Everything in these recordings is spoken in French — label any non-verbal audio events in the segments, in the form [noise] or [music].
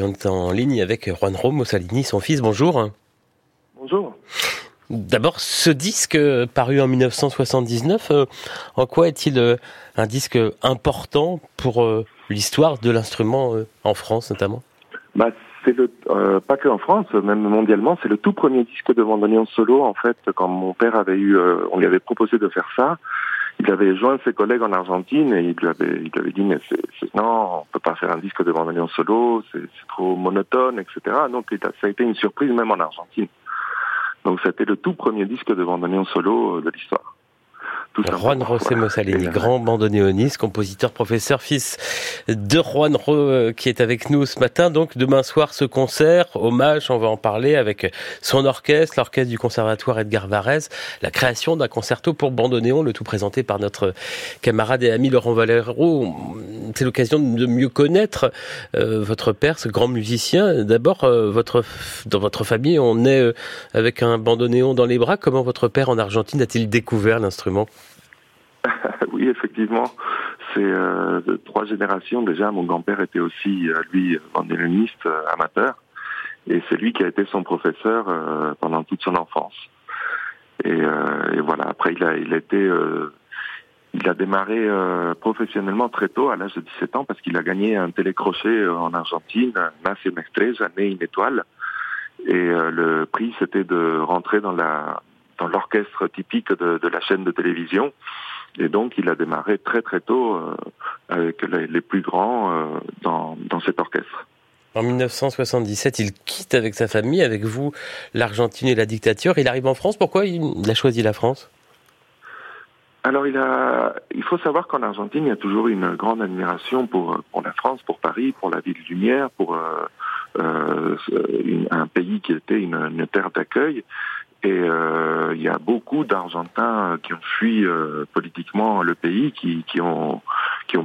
On est en ligne avec Juanro Mussolini, son fils. Bonjour. Bonjour. D'abord, ce disque paru en 1979, euh, en quoi est-il euh, un disque important pour euh, l'histoire de l'instrument en France notamment? Bah, c'est le pas que en France, même mondialement, c'est le tout premier disque de bandoneon solo en fait. Quand mon père avait eu, on lui avait proposé de faire ça, il avait joint ses collègues en Argentine et il lui avait, il lui avait dit mais c'est, non, on peut pas faire un disque de bandoneon solo, c'est, trop monotone, etc. Donc ça a été une surprise même en Argentine. Donc c'était le tout premier disque de bandoneon solo de l'histoire. Juan José Mussolini, grand bandoneoniste, compositeur, professeur, fils de Juan Ro, euh, qui est avec nous ce matin. Donc demain soir, ce concert, hommage, on va en parler avec son orchestre, l'orchestre du conservatoire Edgar Varese, la création d'un concerto pour bandoneon, le tout présenté par notre camarade et ami Laurent Valero. C'est l'occasion de mieux connaître euh, votre père, ce grand musicien. D'abord, euh, votre dans votre famille, on est avec un bandoneon dans les bras. Comment votre père en Argentine a-t-il découvert l'instrument? [laughs] Oui, effectivement, c'est euh, trois générations déjà. Mon grand-père était aussi, euh, lui, bandéoniste euh, amateur, et c'est lui qui a été son professeur pendant toute son enfance. Et, voilà. Après, il a, il a été, il a démarré professionnellement très tôt, à l'âge de 17 ans, parce qu'il a gagné un télécrochet en Argentine, Nace Estrella, né une étoile. Et le prix, c'était de rentrer dans l'orchestre typique de, la chaîne de télévision. Et donc, il a démarré très très tôt euh, avec les, plus grands euh, dans cet orchestre. En 1977, il quitte avec sa famille, avec vous, l'Argentine et la dictature. Il arrive en France. Pourquoi il a choisi la France? Alors il a, il faut savoir qu'en Argentine, il y a toujours une grande admiration pour la France, pour Paris, pour la ville lumière, pour euh, euh un pays qui était une, une terre d'accueil. Et euh, il y a beaucoup d'Argentins qui ont fui politiquement le pays, qui, ont,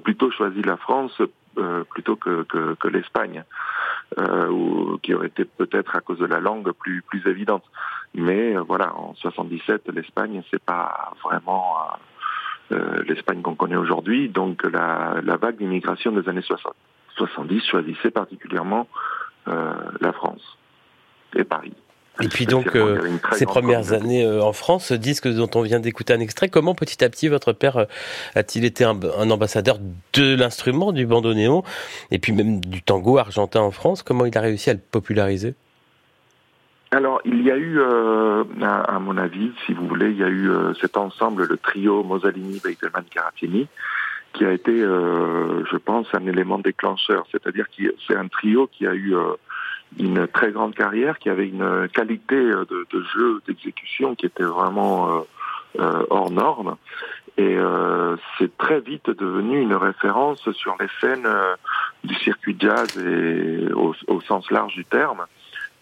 plutôt choisi la France plutôt que, l'Espagne, ou qui aurait été peut-être à cause de la langue plus, plus évidente. Mais voilà, en 77, l'Espagne, c'est pas vraiment l'Espagne qu'on connaît aujourd'hui. Donc la, la vague d'immigration des années 60, 70 choisissait particulièrement la France et Paris. Et puis donc, euh, ces premières années euh, en France, ce disque dont on vient d'écouter un extrait, comment petit à petit votre père euh, a-t-il été un, ambassadeur de l'instrument, du bandoneon, et puis même du tango argentin en France Comment il a réussi à le populariser? Alors, il y a eu, à, mon avis, si vous voulez, il y a eu cet ensemble, le trio Mosalini, Beitelman, Caratini, qui a été, je pense, un élément déclencheur. C'est-à-dire que c'est un trio qui a eu une très grande carrière, qui avait une qualité euh, de, jeu, d'exécution qui était vraiment euh, euh hors norme. Et euh, c'est très vite devenu une référence sur les scènes du circuit jazz et au, sens large du terme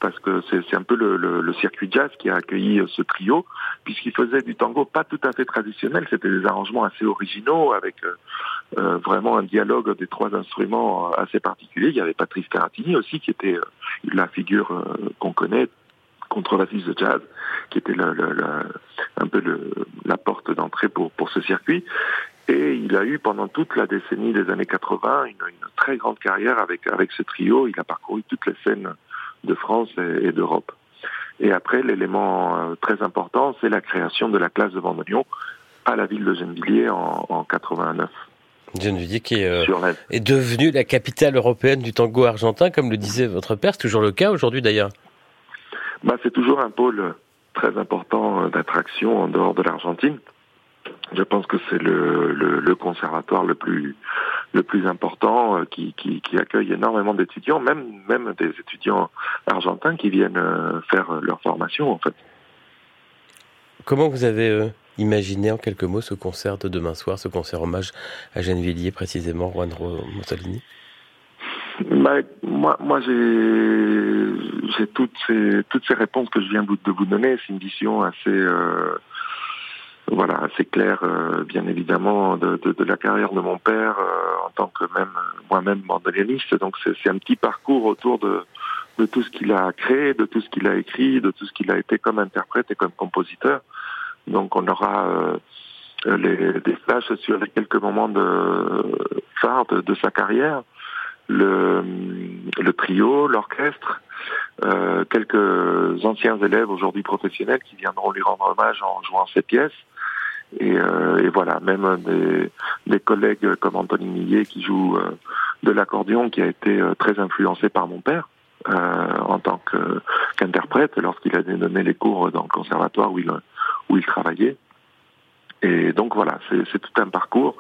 parce que c'est un peu le, circuit jazz qui a accueilli ce trio, puisqu'il faisait du tango pas tout à fait traditionnel, c'était des arrangements assez originaux, avec euh, vraiment un dialogue des trois instruments assez particulier. Il y avait Patrice Caratini aussi, qui était euh, la figure euh, qu'on connaît, contrebassiste de jazz, qui était un peu la porte d'entrée pour, pour ce circuit. Et il a eu pendant toute la décennie des années 80 une, une, très grande carrière avec, avec ce trio. Il a parcouru toutes les scènes de France et, d'Europe. Et après, l'élément très important, c'est la création de la classe de Vendôme à la ville de Gennevilliers en, en 89. Gennevilliers qui est, euh, est devenue la capitale européenne du tango argentin, comme le disait votre père. C'est toujours le cas aujourd'hui d'ailleurs. Bah, c'est toujours un pôle très important euh, d'attraction en dehors de l'Argentine. Je pense que c'est le, le, le, conservatoire le plus le plus important euh, qui, qui, qui accueille énormément d'étudiants, même même des étudiants argentins qui viennent faire leur formation en fait. Comment vous avez Imaginez en quelques mots ce concert de demain soir, ce concert hommage à Gennevilliers, précisément, Juan Mussolini? Bah, moi, moi j'ai toutes ces, toutes ces réponses que je viens de vous donner. C'est une vision assez, euh, voilà, assez claire, euh, bien évidemment, de, la carrière de mon père euh, en tant que même moi-même bandoneoniste. Donc c'est un petit parcours autour de, tout ce qu'il a créé, de tout ce qu'il a écrit, de tout ce qu'il a été comme interprète et comme compositeur. Donc on aura euh, les, des flashs sur les quelques moments de phare de, sa carrière. le, le trio, l'orchestre, quelques anciens élèves aujourd'hui professionnels qui viendront lui rendre hommage en jouant ses pièces. Et, euh, et voilà, même des, des, collègues comme Anthony Millet qui joue euh, de l'accordéon, qui a été euh, très influencé par mon père en tant qu'interprète lorsqu'il a donné les cours dans le conservatoire où il, où il travaillait. Et donc voilà, c'est tout un parcours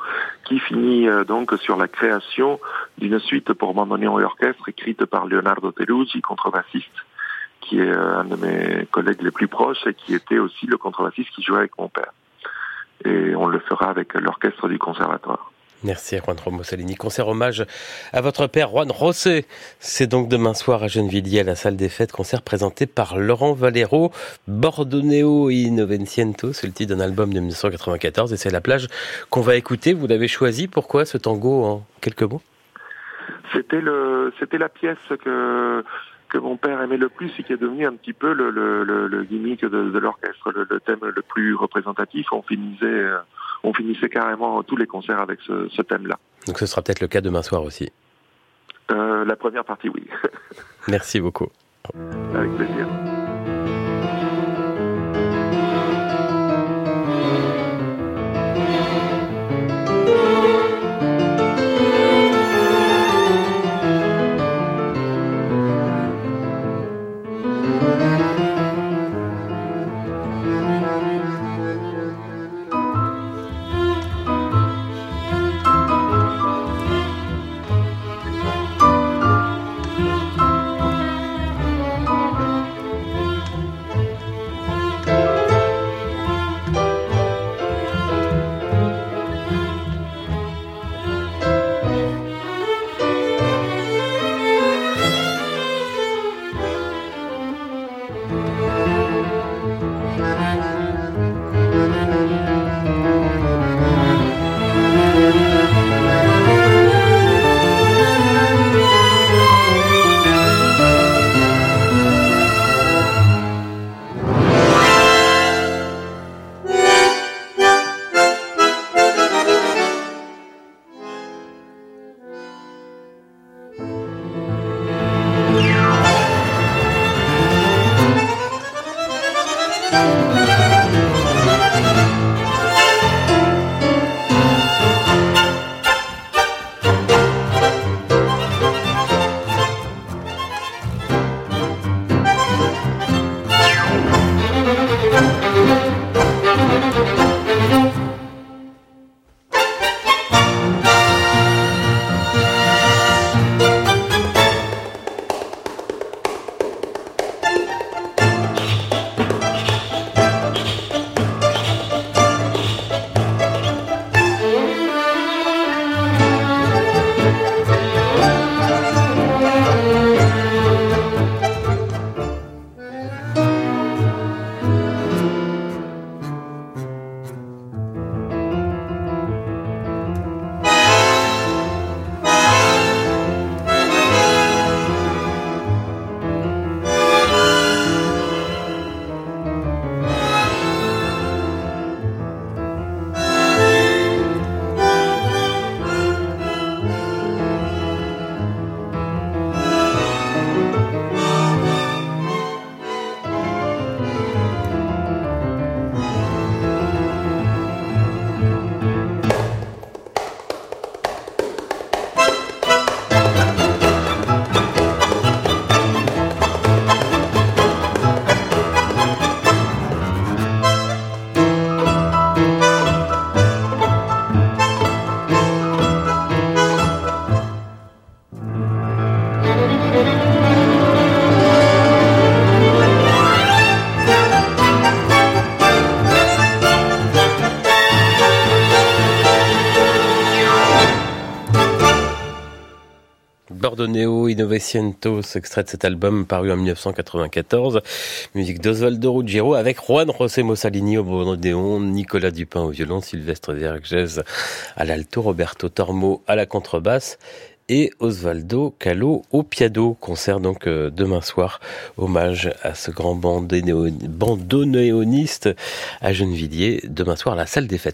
qui finit euh, donc sur la création d'une suite pour bandoneon et orchestre écrite par Leonardo Teruzzi, contrebassiste, qui est euh, un de mes collègues les plus proches et qui était aussi le contrebassiste qui jouait avec mon père. Et on le fera avec l'orchestre du conservatoire. Merci Juan Romo Salini. Concert hommage à votre père Juan José. C'est donc demain soir à Gennevilliers à la salle des fêtes. Concert présenté par Laurent Valero. Bordoneo y Novenciento, c'est le titre d'un album de 1994 et c'est la plage qu'on va écouter. Vous l'avez choisi. Pourquoi ce tango en quelques mots? C'était le, c'était la pièce que que mon père aimait le plus et qui est devenu un petit peu le, le, le, gimmick de, l'orchestre, le, thème le plus représentatif. On finissait, euh, on finissait carrément tous les concerts avec ce, ce thème-là. Donc ce sera peut-être le cas demain soir aussi. Euh, la première partie, oui. [laughs] Merci beaucoup. Avec plaisir. Neo Innovecientos, extrait de cet album paru en 1994. Musique d'Osvaldo Ruggiero avec Juan José Mossalini au bordéon, Nicolas Dupin au violon, Sylvestre Vierges à l'alto, Roberto Tormo à la contrebasse et Osvaldo Calo au piano. Concert donc euh, demain soir. Hommage à bandeau bandonéoniste à Gennevilliers. Demain soir à la salle des fêtes.